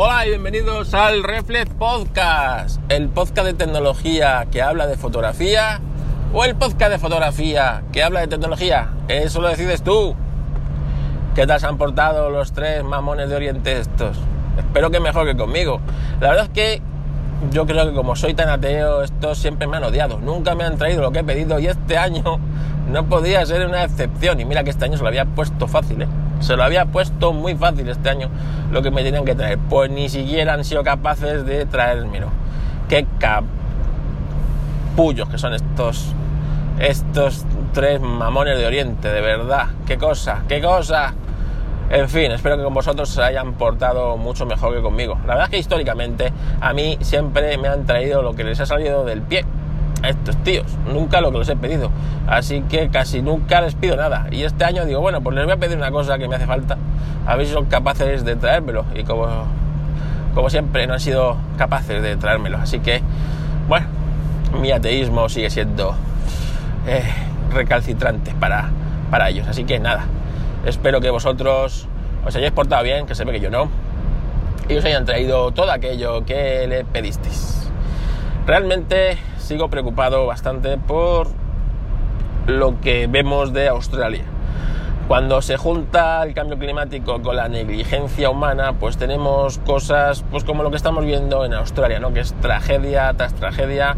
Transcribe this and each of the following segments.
Hola y bienvenidos al Reflex Podcast, el podcast de tecnología que habla de fotografía o el podcast de fotografía que habla de tecnología. Eso lo decides tú. ¿Qué tal se han portado los tres mamones de Oriente estos? Espero que mejor que conmigo. La verdad es que yo creo que como soy tan ateo, estos siempre me han odiado. Nunca me han traído lo que he pedido y este año no podía ser una excepción. Y mira que este año se lo había puesto fácil, ¿eh? Se lo había puesto muy fácil este año lo que me tenían que traer. Pues ni siquiera han sido capaces de traérmelo. Qué capullos que son estos, estos tres mamones de Oriente, de verdad. Qué cosa, qué cosa. En fin, espero que con vosotros se hayan portado mucho mejor que conmigo. La verdad es que históricamente a mí siempre me han traído lo que les ha salido del pie estos tíos. Nunca lo que les he pedido. Así que casi nunca les pido nada. Y este año digo, bueno, pues les voy a pedir una cosa que me hace falta. A ver si son capaces de traérmelo. Y como, como siempre no han sido capaces de traérmelo. Así que, bueno, mi ateísmo sigue siendo eh, recalcitrante para, para ellos. Así que nada Espero que vosotros os hayáis portado bien, que se ve que yo no, y os hayan traído todo aquello que le pedisteis. Realmente sigo preocupado bastante por lo que vemos de Australia. Cuando se junta el cambio climático con la negligencia humana, pues tenemos cosas pues como lo que estamos viendo en Australia, ¿no? que es tragedia tras tragedia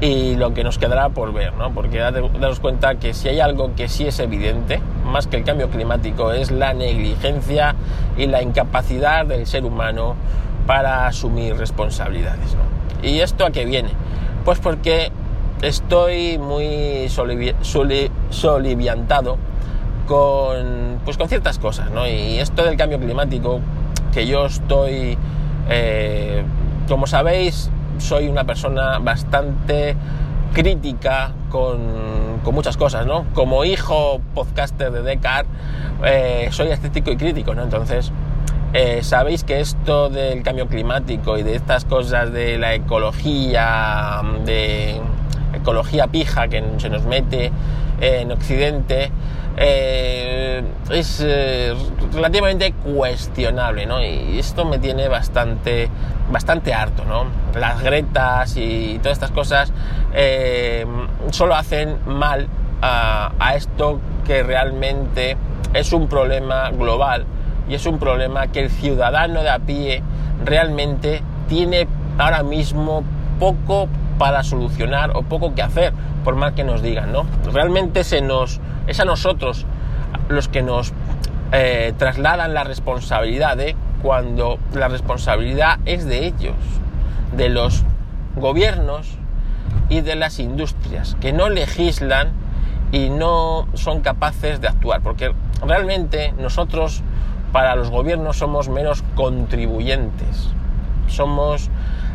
y lo que nos quedará por ver, ¿no? porque daros cuenta que si hay algo que sí es evidente, más que el cambio climático, es la negligencia y la incapacidad del ser humano para asumir responsabilidades. ¿Y esto a qué viene? Pues porque estoy muy soliviantado con, pues con ciertas cosas, ¿no? Y esto del cambio climático, que yo estoy, eh, como sabéis, soy una persona bastante crítica con, con, muchas cosas, ¿no? Como hijo podcaster de Descartes, eh, soy escéptico y crítico, ¿no? Entonces, eh, sabéis que esto del cambio climático y de estas cosas de la ecología, de ecología pija que se nos mete en Occidente, eh, es eh, relativamente cuestionable, ¿no? Y esto me tiene bastante, bastante harto, ¿no? Las gretas y todas estas cosas solo hacen mal a esto que realmente es un problema global y es un problema que el ciudadano de a pie realmente tiene ahora mismo poco para solucionar o poco que hacer, por más que nos digan, ¿no? Realmente se nos, es a nosotros los que nos eh, trasladan la responsabilidad de cuando la responsabilidad es de ellos, de los gobiernos y de las industrias, que no legislan y no son capaces de actuar, porque realmente nosotros para los gobiernos somos menos contribuyentes, somos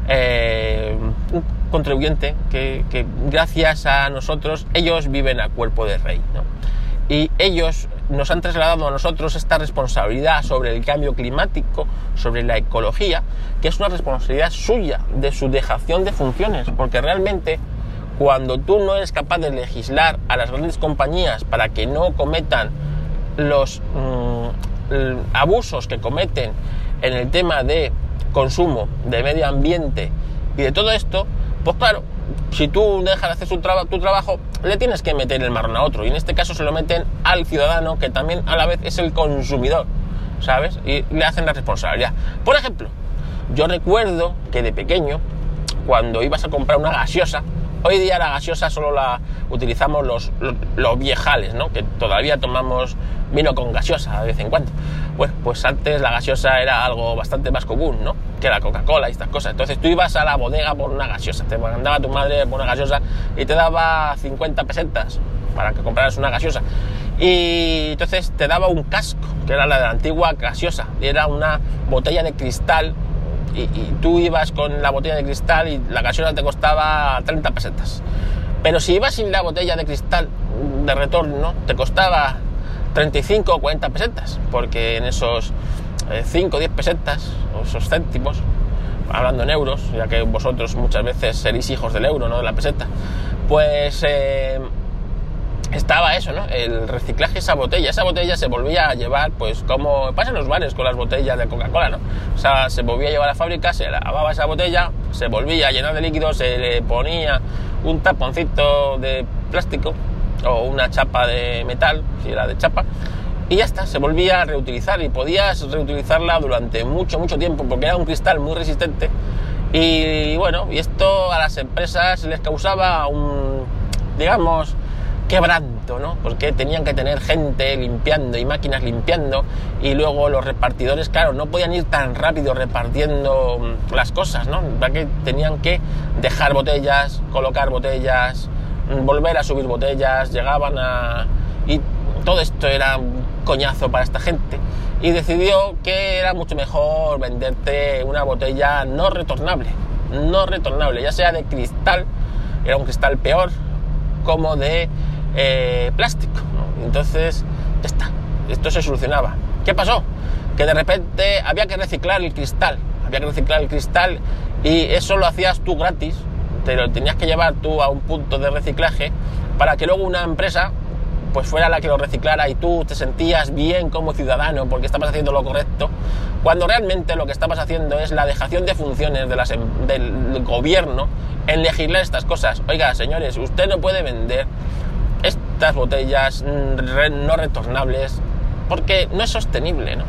eh, un contribuyente que, gracias a nosotros ellos viven a cuerpo de rey. Y ellos nos han trasladado a nosotros esta responsabilidad sobre el cambio climático, sobre la ecología, que es una responsabilidad suya, de su dejación de funciones, porque realmente cuando tú no eres capaz de legislar a las grandes compañías para que no cometan los mm, abusos que cometen en el tema de consumo, de medio ambiente y de todo esto, pues claro, si tú dejas de hacer tu trabajo, le tienes que meter el marrón a otro. Y en este caso se lo meten al ciudadano, que también a la vez es el consumidor, ¿sabes? Y le hacen la responsabilidad. Por ejemplo, yo recuerdo que de pequeño, cuando ibas a comprar una gaseosa, hoy día la gaseosa solo la utilizamos los, los, viejales, ¿no? Que todavía tomamos vino con gaseosa de vez en cuando. Bueno, pues antes la gaseosa era algo bastante más común, ¿no? Que la Coca-Cola y estas cosas. Entonces tú ibas a la bodega por una gaseosa, te mandaba tu madre por una gaseosa y te daba 50 pesetas para que compraras una gaseosa. Y entonces te daba un casco, que era la de la antigua gaseosa, y era una botella de cristal y, y, tú ibas con la botella de cristal y la gaseosa te costaba 30 pesetas. Pero si ibas sin la botella de cristal de retorno, te costaba 35 o 40 pesetas, porque en esos 5 o 10 pesetas, o esos céntimos, hablando en euros, ya que vosotros muchas veces seréis hijos del euro, no de la peseta, pues eh, estaba eso, ¿no? El reciclaje esa botella. Esa botella se volvía a llevar, pues como pasa en los bares con las botellas de Coca-Cola, ¿no? O sea, se volvía a llevar a la fábrica, se lavaba esa botella, se volvía a llenar de líquido, se le ponía un taponcito de plástico o una chapa de metal, si era de chapa, y ya está, se volvía a reutilizar y podías reutilizarla durante mucho, mucho tiempo porque era un cristal muy resistente. Y bueno, y esto a las empresas les causaba un, digamos, quebranto, ¿no? Porque tenían que tener gente limpiando y máquinas limpiando y luego los repartidores, claro, no podían ir tan rápido repartiendo mm, las cosas, ¿no? que tenían que dejar botellas, colocar botellas, mm, volver a subir botellas, llegaban a... y todo esto era un coñazo para esta gente y decidió que era mucho mejor venderte una botella no retornable, no retornable, ya sea de cristal, era un cristal peor, como de eh, plástico. Entonces, está, esto se solucionaba. ¿Qué pasó? Que de repente había que reciclar el cristal, había que reciclar el cristal y eso lo hacías tú gratis, te lo tenías que llevar tú a un punto de reciclaje para que luego una empresa pues fuera la que lo reciclara y tú te sentías bien como ciudadano porque estabas haciendo lo correcto, cuando realmente lo que estabas haciendo es la dejación de funciones em, del gobierno en legislar estas cosas. Oiga, señores, usted no puede vender estas botellas no retornables porque no es sostenible, ¿no?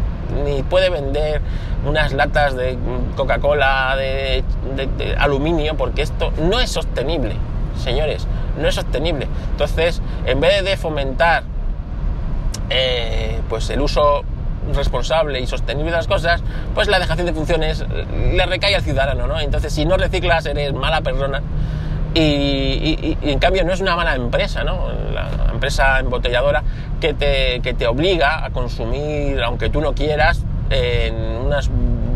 Ni puede vender unas latas de Coca-Cola de, aluminio porque esto no es sostenible, señores, no es sostenible. Entonces, en vez de fomentar eh, pues el uso responsable y sostenible de las cosas, pues la dejación de funciones le recae al ciudadano, ¿no? Entonces, si no reciclas, eres mala persona y, en cambio no es una mala empresa, ¿no? La empresa embotelladora que te, que te obliga a consumir, aunque tú no quieras, en unas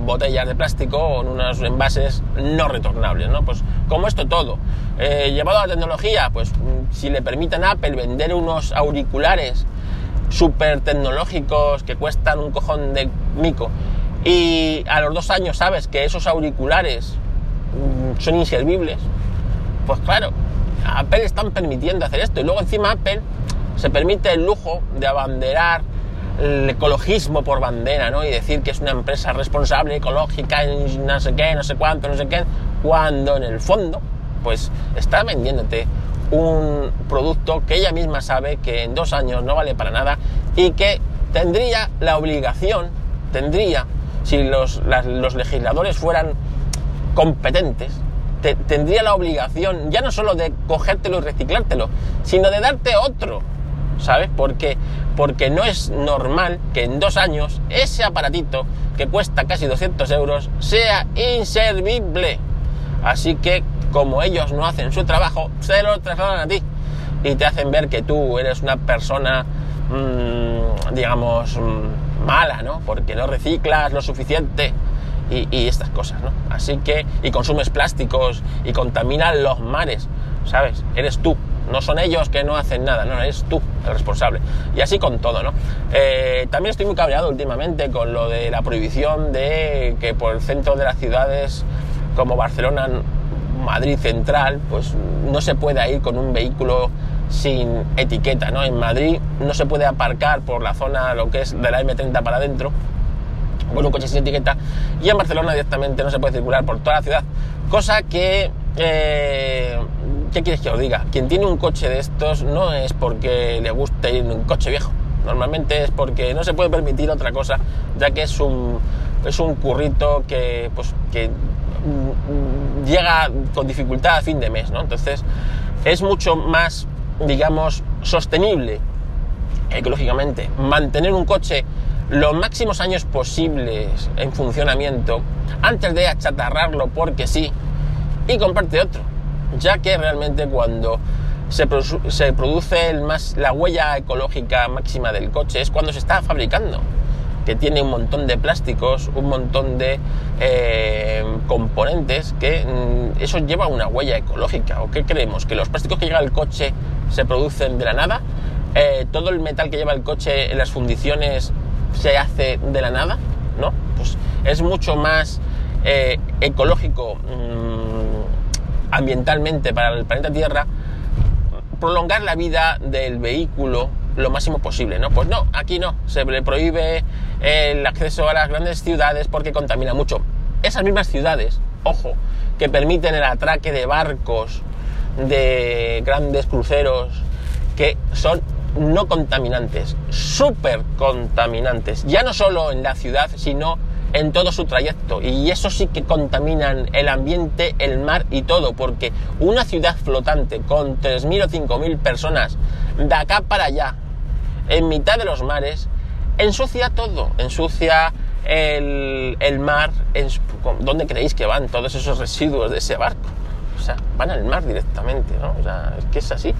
botellas de plástico o en unos envases no retornables, ¿no? Pues como esto todo. Eh, llevado a la tecnología, pues si le permiten a Apple vender unos auriculares súper tecnológicos que cuestan un cojón de mico y a los dos años sabes que esos auriculares mm, son inservibles, pues claro, Apple están permitiendo hacer esto y luego encima Apple se permite el lujo de abanderar el ecologismo por bandera, ¿no? Y decir que es una empresa responsable, ecológica, no sé qué, no sé cuánto, no sé qué, cuando en el fondo, pues está vendiéndote un producto que ella misma sabe que en dos años no vale para nada y que tendría la obligación, tendría, si los, los legisladores fueran competentes, tendría la obligación ya no solo de cogértelo y reciclártelo, sino de darte otro, ¿sabes? Porque, porque no es normal que en dos años ese aparatito que cuesta casi 200 euros sea inservible. Así que como ellos no hacen su trabajo, se lo trasladan a ti y te hacen ver que tú eres una persona, mmm, digamos, mm, mala, ¿no? Porque no reciclas lo suficiente y, estas cosas, ¿no? Así que, y consumes plásticos y contaminan los mares, ¿sabes? Eres tú, no son ellos que no hacen nada, no, eres tú el responsable. Y así con todo, ¿no? Eh, también estoy muy cabreado últimamente con lo de la prohibición de que por el centro de las ciudades como Barcelona, Madrid Central, pues no se pueda ir con un vehículo sin etiqueta, ¿no? En Madrid no se puede aparcar por la zona, lo que es de la M30 para adentro, con un coche sin etiqueta y en Barcelona directamente no se puede circular por toda la ciudad. Cosa que... Eh, ¿Qué quieres que os diga? Quien tiene un coche de estos no es porque le guste ir en un coche viejo. Normalmente es porque no se puede permitir otra cosa, ya que es un, es un currito que, pues, que llega con dificultad a fin de mes, ¿no? Entonces es mucho más, digamos, sostenible ecológicamente mantener un coche los máximos años posibles en funcionamiento antes de achatarrarlo porque sí y comprarte otro, ya que realmente cuando se, produce el más, la huella ecológica máxima del coche es cuando se está fabricando, que tiene un montón de plásticos, un montón de eh, componentes que mm, eso lleva una huella ecológica. ¿O qué creemos? ¿Que los plásticos que llega al coche se producen de la nada? Eh, ¿Todo el metal que lleva el coche en las fundiciones se hace de la nada, ¿no? Pues es mucho más eh, ecológico mm, ambientalmente para el planeta Tierra prolongar la vida del vehículo lo máximo posible, ¿no? Pues no, aquí no, se le prohíbe el acceso a las grandes ciudades porque contamina mucho. Esas mismas ciudades, ojo, que permiten el atraque de barcos, de grandes cruceros, que son no contaminantes, súper contaminantes, ya no solo en la ciudad, sino en todo su trayecto. Y eso sí que contaminan el ambiente, el mar y todo, porque una ciudad flotante con 3.000 o 5.000 personas de acá para allá, en mitad de los mares, ensucia todo, ensucia el, mar, en, ¿dónde creéis que van todos esos residuos de ese barco? O sea, van al mar directamente, ¿no? O sea, es que es así.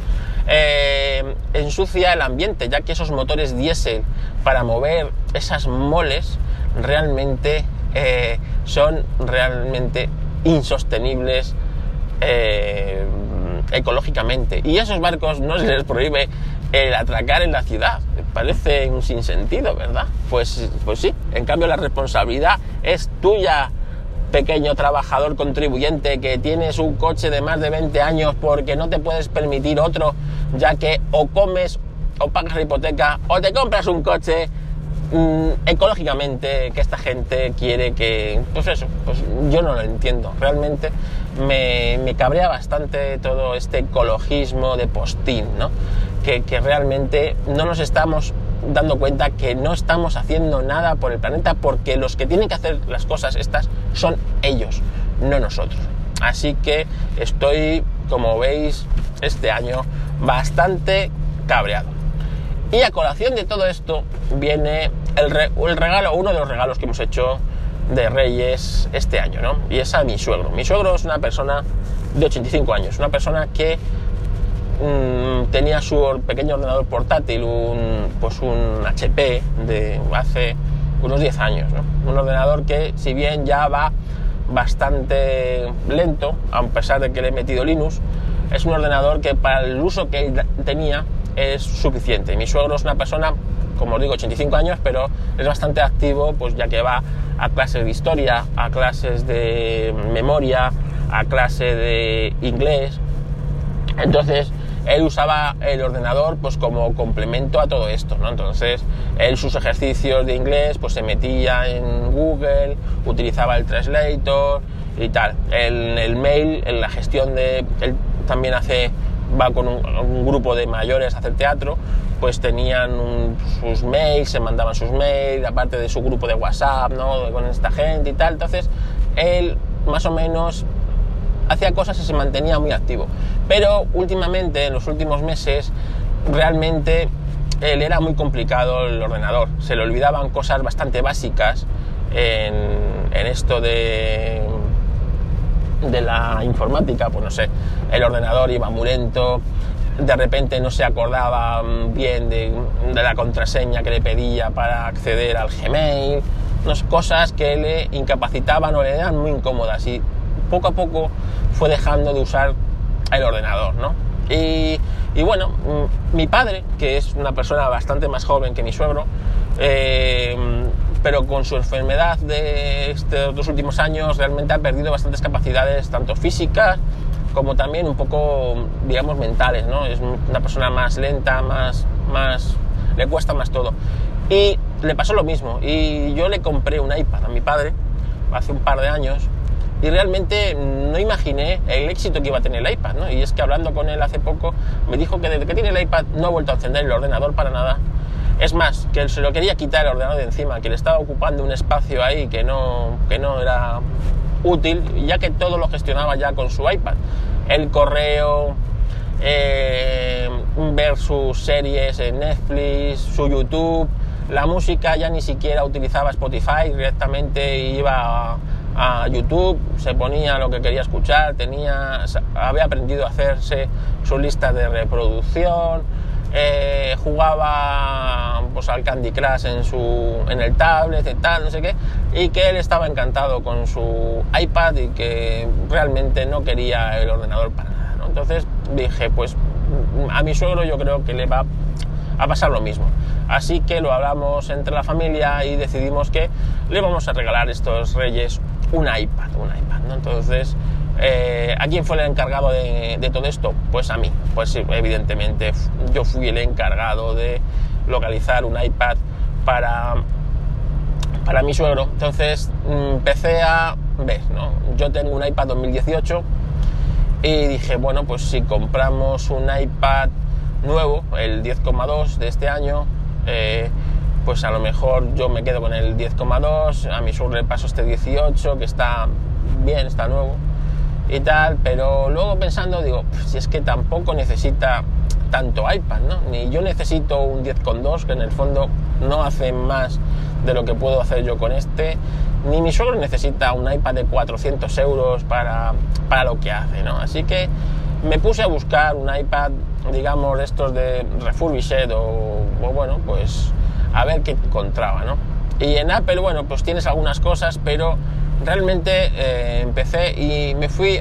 Eh, ensucia el ambiente, ya que esos motores diésel para mover esas moles realmente eh, son realmente insostenibles eh, ecológicamente. Y a esos barcos no se les prohíbe el atracar en la ciudad. Parece un sinsentido, ¿verdad? Pues, pues sí, en cambio la responsabilidad es tuya, pequeño trabajador contribuyente que tienes un coche de más de 20 años porque no te puedes permitir otro, ya que o comes o pagas la hipoteca o te compras un coche mm, ecológicamente que esta gente quiere que pues eso pues yo no lo entiendo. Realmente me, me cabrea bastante todo este ecologismo de postín no que, que realmente no nos estamos dando cuenta que no estamos haciendo nada por el planeta porque los que tienen que hacer las cosas estas son ellos, no nosotros. Así que estoy, como veis, este año bastante cabreado. Y a colación de todo esto viene el, regalo, uno de los regalos que hemos hecho de Reyes este año, ¿no? Y es a mi suegro. Mi suegro es una persona de 85 años, una persona que Mm, tenía su pequeño ordenador portátil, un, pues un HP de hace unos 10 años. Un ordenador que, si bien ya va bastante lento, a pesar de que le he metido Linux, es un ordenador que para el uso que él tenía es suficiente. Mi suegro es una persona, como os digo, 85 años, pero es bastante activo, pues ya que va a clases de historia, a clases de memoria, a clase de inglés. Entonces, él usaba el ordenador pues como complemento a todo esto, ¿no? Entonces, él sus ejercicios de inglés pues se metía en Google, utilizaba el translator y tal. El, el mail, en la gestión de... Él también hace, va con un, grupo de mayores a hacer teatro, pues tenían sus mails, se mandaban sus mails, aparte de su grupo de WhatsApp, ¿no? Con esta gente y tal. Entonces, él más o menos hacía cosas y se mantenía muy activo. Pero últimamente, en los últimos meses, realmente él era muy complicado el ordenador. Se le olvidaban cosas bastante básicas en, esto de, de la informática. Pues no sé, el ordenador iba muy lento, de repente no se acordaba bien de, de, la contraseña que le pedía para acceder al Gmail, unas cosas que le incapacitaban o le eran muy incómodas y poco a poco fue dejando de usar el ordenador, ¿no? Y, bueno, mm, mi padre, que es una persona bastante más joven que mi suegro, eh, pero con su enfermedad de estos dos últimos años realmente ha perdido bastantes capacidades, tanto físicas como también un poco, digamos, mentales, ¿no? Es una persona más lenta, más, más, le cuesta más todo. Y le pasó lo mismo. Y yo le compré un iPad a mi padre hace un par de años y realmente no imaginé el éxito que iba a tener el iPad, ¿no? Y es que hablando con él hace poco, me dijo que desde que tiene el iPad no ha vuelto a encender el ordenador para nada. Es más, que él se lo quería quitar el ordenador de encima, que le estaba ocupando un espacio ahí que no, que no era útil, ya que todo lo gestionaba ya con su iPad. El correo, eh, ver sus series en Netflix, su YouTube, la música ya ni siquiera utilizaba Spotify, directamente iba a YouTube, se ponía lo que quería escuchar, tenía, había aprendido a hacerse su lista de reproducción, eh, jugaba pues, al Candy Crush en, su, en el tablet y tal, no sé qué, y que él estaba encantado con su iPad y que realmente no quería el ordenador para nada. Entonces dije, pues a mi suegro yo creo que le va a pasar lo mismo. Así que lo hablamos entre la familia y decidimos que le vamos a regalar estos reyes un iPad, un iPad, ¿no? Entonces, Eh, ¿A quién fue el encargado de, todo esto? Pues a mí. Pues evidentemente yo fui el encargado de localizar un iPad para, para mi suegro. Entonces mm, empecé a ver, ¿no? Yo tengo un iPad 2018 y dije, bueno, pues si compramos un iPad nuevo, el 10,2 de este año, eh, pues a lo mejor yo me quedo con el 10,2, a mi suegro le paso este 18, que está bien, está nuevo y tal, pero luego pensando digo, si es que tampoco necesita tanto iPad, ¿no? Ni yo necesito un 10,2 que en el fondo no hace más de lo que puedo hacer yo con este, ni mi suegro necesita un iPad de 400 euros para, para lo que hace, ¿no? Así que me puse a buscar un iPad, digamos, estos de refurbished o bueno, pues a ver qué encontraba, ¿no? Y en Apple, bueno, pues tienes algunas cosas, pero realmente eh, empecé y me fui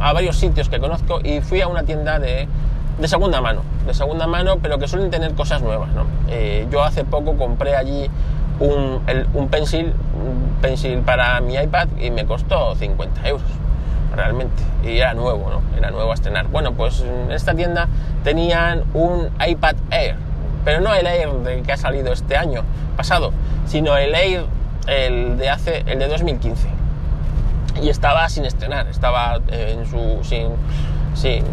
a varios sitios que conozco y fui a una tienda de, de segunda mano, de segunda mano, pero que suelen tener cosas nuevas. ¿no? Eh, yo hace poco compré allí un, un, pencil, un pencil para mi iPad y me costó 50 euros realmente y era nuevo, ¿no? Era nuevo a estrenar. Bueno, pues en esta tienda tenían un iPad Air, pero no el Air de que ha salido este año pasado, sino el Air el de hace el de 2015 y estaba sin estrenar estaba en su sin, sin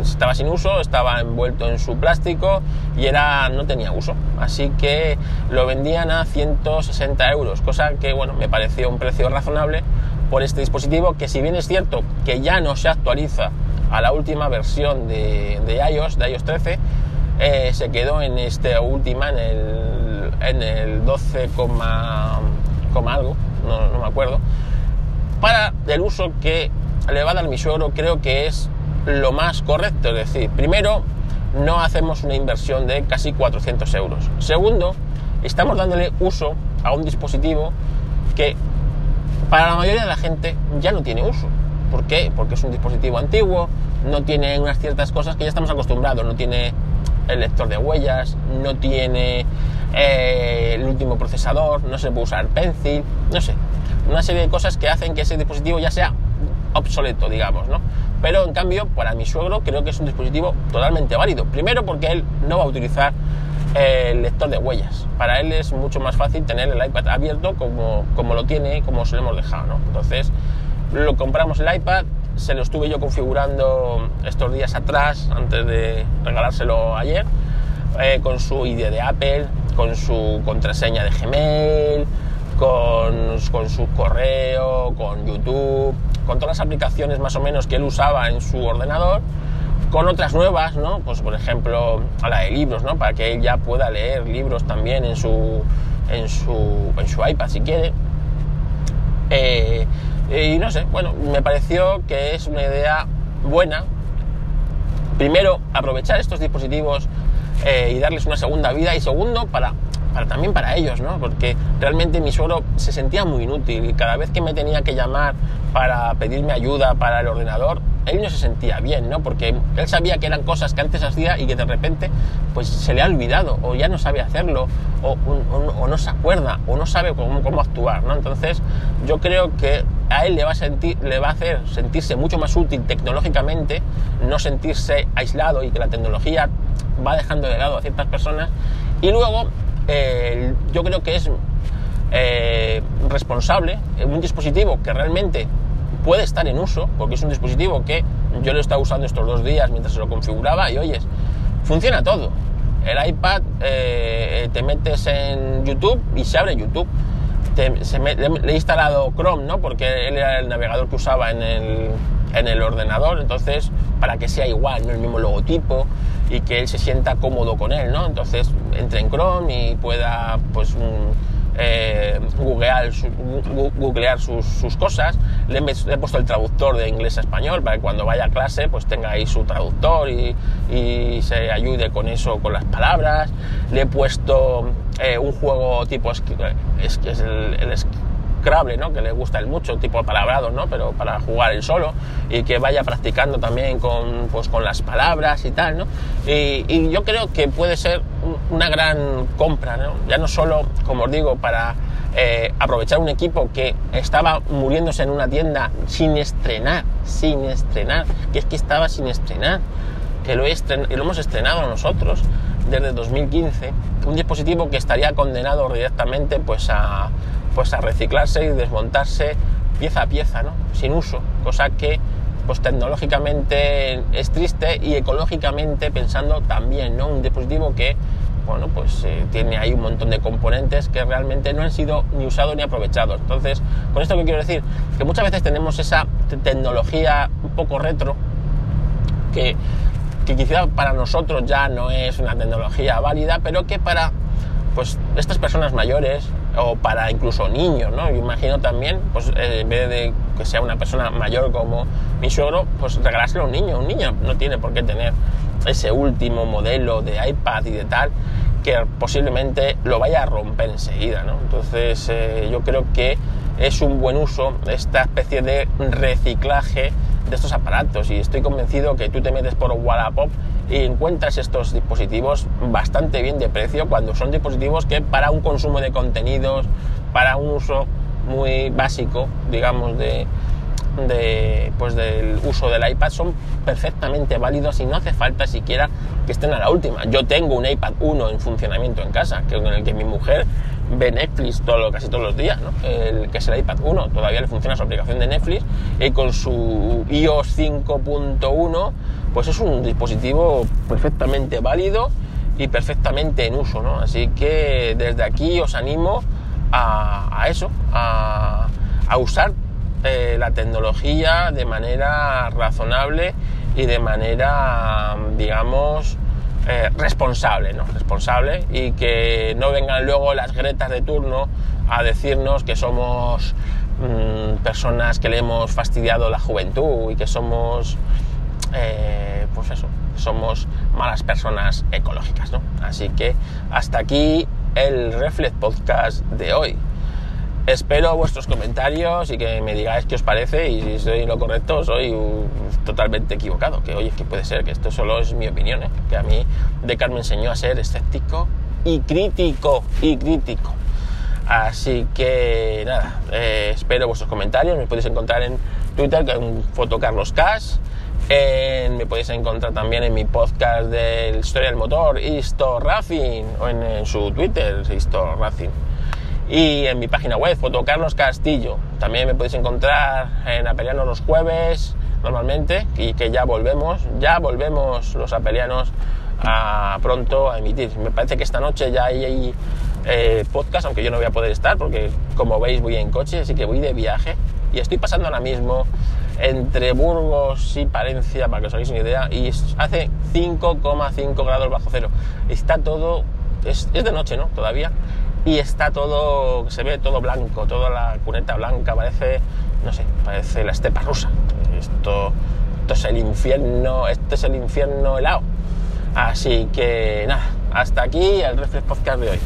estaba sin uso estaba envuelto en su plástico y era no tenía uso. Así que lo vendían a 160 euros cosa que bueno me pareció un precio razonable por este dispositivo que si bien es cierto que ya no se actualiza a la última versión de, iOS de iOS 13 eh, se quedó en esta última en el, en el 12, algo, no, me acuerdo, para el uso que le va a dar mi suegro creo que es lo más correcto. Es decir, primero, no hacemos una inversión de casi 400 euros. Segundo, estamos dándole uso a un dispositivo que para la mayoría de la gente ya no tiene uso. ¿Por qué? Porque es un dispositivo antiguo, no tiene unas ciertas cosas que ya estamos acostumbrados, no tiene el lector de huellas, no tiene eh, el último procesador, no se puede usar Pencil, no sé, una serie de cosas que hacen que ese dispositivo ya sea obsoleto, digamos, ¿no? Pero en cambio, para mi suegro creo que es un dispositivo totalmente válido. Primero porque él no va a utilizar el lector de huellas. Para él es mucho más fácil tener el iPad abierto como, como lo tiene, como se lo hemos dejado, ¿no? Entonces, lo compramos el iPad, se lo estuve yo configurando estos días atrás, antes de regalárselo ayer, eh, con su ID de Apple, con su contraseña de Gmail, con, con, su correo, con YouTube, con todas las aplicaciones más o menos que él usaba en su ordenador, con otras nuevas, ¿no? Pues por ejemplo, a la de libros, ¿no? Para que él ya pueda leer libros también en su, en su, en su iPad si quiere. Eh, y no sé, bueno, me pareció que es una idea buena. Primero, aprovechar estos dispositivos eh, y darles una segunda vida. Y segundo, para, para, también para ellos, ¿no? Porque realmente mi suegro se sentía muy inútil y cada vez que me tenía que llamar para pedirme ayuda para el ordenador, él no se sentía bien, ¿no? Porque él sabía que eran cosas que antes hacía y que de repente pues se le ha olvidado o ya no sabe hacerlo o, no se acuerda o no sabe cómo, actuar, ¿no? Entonces yo creo que a él le va a, sentir, le va a hacer sentirse mucho más útil tecnológicamente, no sentirse aislado y que la tecnología va dejando de lado a ciertas personas y luego eh, yo creo que es eh, responsable un dispositivo que realmente puede estar en uso, porque es un dispositivo que yo lo he estado usando estos dos días mientras se lo configuraba y oyes, funciona todo. El iPad eh, te metes en YouTube y se abre YouTube. le, he instalado Chrome, ¿no? Porque él era el navegador que usaba en el, en el ordenador, entonces para que sea igual, ¿no? el mismo logotipo y que él se sienta cómodo con él, ¿no? Entonces entre en Chrome y pueda pues eh, googlear, googlear sus, cosas. Le he, puesto el traductor de inglés a español para que cuando vaya a clase pues tenga ahí su traductor y, se ayude con eso, con las palabras. Le he puesto eh, un juego tipo es, es, el, el Scrabble, ¿no? Que le gusta el mucho, tipo palabrado, ¿no? Pero para jugar él solo y que vaya practicando también con, pues, con las palabras y tal, ¿no? Y, yo creo que puede ser una gran compra, ¿no? Ya no solo, como os digo, para eh, aprovechar un equipo que estaba muriéndose en una tienda sin estrenar, sin estrenar, que es que estaba sin estrenar, que lo, y lo hemos estrenado nosotros desde 2015, un dispositivo que estaría condenado directamente pues a, pues a reciclarse y desmontarse pieza a pieza, ¿no? sin uso, cosa que pues tecnológicamente es triste y ecológicamente pensando también, ¿no? Un dispositivo que, bueno, pues eh, tiene ahí un montón de componentes que realmente no han sido ni usados ni aprovechados. Entonces, con esto que quiero decir, que muchas veces tenemos esa tecnología un poco retro que que quizá para nosotros ya no es una tecnología válida, pero que para pues estas personas mayores o para incluso niños, ¿no? Yo imagino también, pues eh, en vez de que sea una persona mayor como mi suegro, pues regalárselo a un niño. Un niño no tiene por qué tener ese último modelo de iPad y de tal, que posiblemente lo vaya a romper enseguida, ¿no? Entonces eh, yo creo que es un buen uso esta especie de reciclaje de estos aparatos y estoy convencido que tú te metes por Wallapop y encuentras estos dispositivos bastante bien de precio cuando son dispositivos que para un consumo de contenidos, para un uso muy básico, digamos, de, de, pues del uso del iPad son perfectamente válidos y no hace falta siquiera que estén a la última. Yo tengo un iPad 1 en funcionamiento en casa, que con el que mi mujer ve Netflix casi todos los días, ¿no? el, que es el iPad 1, todavía le funciona su aplicación de Netflix y con su iOS 5.1 pues es un dispositivo perfectamente válido y perfectamente en uso, ¿no? Así que desde aquí os animo a, eso, a, usar eh, la tecnología de manera razonable y de manera, digamos, eh, responsable, ¿no? Responsable y que no vengan luego las gretas de turno a decirnos que somos mm, personas que le hemos fastidiado la juventud y que somos, eh, pues eso, somos malas personas ecológicas, ¿no? Así que hasta aquí el Reflex Podcast de hoy. Espero vuestros comentarios y que me digáis qué os parece y si soy lo correcto soy totalmente equivocado. Que oye, que puede ser que esto solo es mi opinión, ¿eh? que a mí Descartes me enseñó a ser escéptico y crítico y crítico. Así que nada, eh, espero vuestros comentarios. Me podéis encontrar en Twitter con Fotocarloscas. me podéis encontrar también en mi podcast del Historia del Motor, Isto Racing, o en, su Twitter, Isto Racing y en mi página web, Foto Carlos Castillo. También me podéis encontrar en Apelianos los jueves, normalmente, y que ya volvemos, ya volvemos los apelianos a, pronto a emitir. Me parece que esta noche ya hay, eh, podcast, aunque yo no voy a poder estar, porque como veis voy en coche, así que voy de viaje, y estoy pasando ahora mismo entre Burgos y Palencia, para que os hagáis una idea, y hace 5,5 grados bajo cero. Está todo, es, es de noche, ¿no? Todavía y está todo, se ve todo blanco, toda la cuneta blanca, parece, no sé, parece la estepa rusa. Esto, esto es el infierno, este es el infierno helado. Así que nada, hasta aquí el Reflex Podcast de hoy.